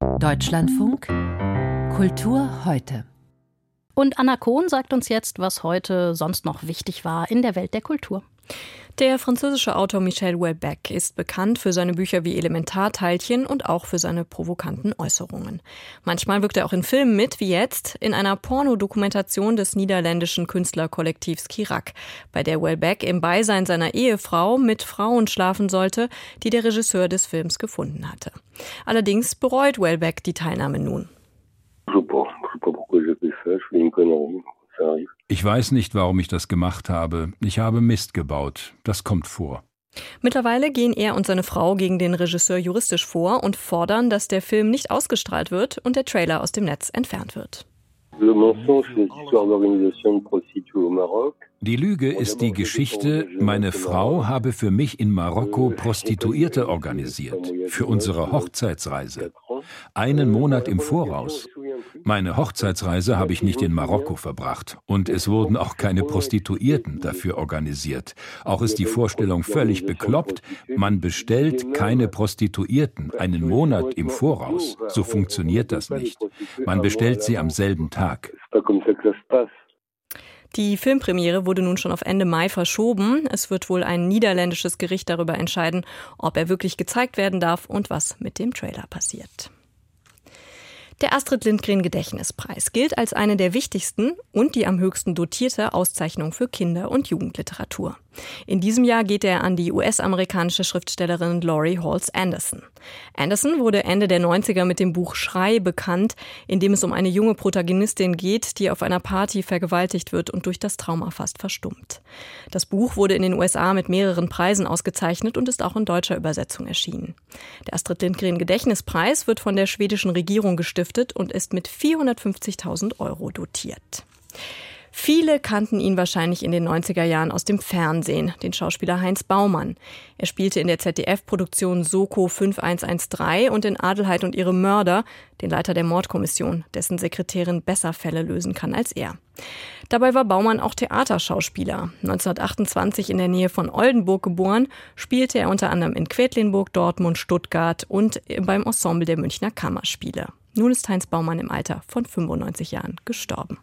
Deutschlandfunk Kultur heute. Und Anna Kohn sagt uns jetzt, was heute sonst noch wichtig war in der Welt der Kultur. Der französische Autor Michel Houellebecq ist bekannt für seine Bücher wie Elementarteilchen und auch für seine provokanten Äußerungen. Manchmal wirkt er auch in Filmen mit, wie jetzt in einer Pornodokumentation des niederländischen Künstlerkollektivs Kirak, bei der Houellebecq im Beisein seiner Ehefrau mit Frauen schlafen sollte, die der Regisseur des Films gefunden hatte. Allerdings bereut Houellebecq die Teilnahme nun. Ich weiß nicht, warum ich das gemacht habe. Ich habe Mist gebaut. Das kommt vor. Mittlerweile gehen er und seine Frau gegen den Regisseur juristisch vor und fordern, dass der Film nicht ausgestrahlt wird und der Trailer aus dem Netz entfernt wird. Die Lüge ist die Geschichte, meine Frau habe für mich in Marokko Prostituierte organisiert, für unsere Hochzeitsreise. Einen Monat im Voraus. Meine Hochzeitsreise habe ich nicht in Marokko verbracht und es wurden auch keine Prostituierten dafür organisiert. Auch ist die Vorstellung völlig bekloppt, man bestellt keine Prostituierten einen Monat im Voraus. So funktioniert das nicht. Man bestellt sie am selben Tag. Die Filmpremiere wurde nun schon auf Ende Mai verschoben. Es wird wohl ein niederländisches Gericht darüber entscheiden, ob er wirklich gezeigt werden darf und was mit dem Trailer passiert. Der Astrid Lindgren Gedächtnispreis gilt als eine der wichtigsten und die am höchsten dotierte Auszeichnung für Kinder- und Jugendliteratur. In diesem Jahr geht er an die US-amerikanische Schriftstellerin Laurie Halls Anderson. Anderson wurde Ende der 90er mit dem Buch Schrei bekannt, in dem es um eine junge Protagonistin geht, die auf einer Party vergewaltigt wird und durch das Trauma fast verstummt. Das Buch wurde in den USA mit mehreren Preisen ausgezeichnet und ist auch in deutscher Übersetzung erschienen. Der Astrid Lindgren Gedächtnispreis wird von der schwedischen Regierung gestiftet und ist mit 450.000 Euro dotiert. Viele kannten ihn wahrscheinlich in den 90er Jahren aus dem Fernsehen, den Schauspieler Heinz Baumann. Er spielte in der ZDF-Produktion Soko 5113 und in Adelheid und ihre Mörder, den Leiter der Mordkommission, dessen Sekretärin besser Fälle lösen kann als er. Dabei war Baumann auch Theaterschauspieler. 1928 in der Nähe von Oldenburg geboren, spielte er unter anderem in Quedlinburg, Dortmund, Stuttgart und beim Ensemble der Münchner Kammerspiele. Nun ist Heinz Baumann im Alter von 95 Jahren gestorben.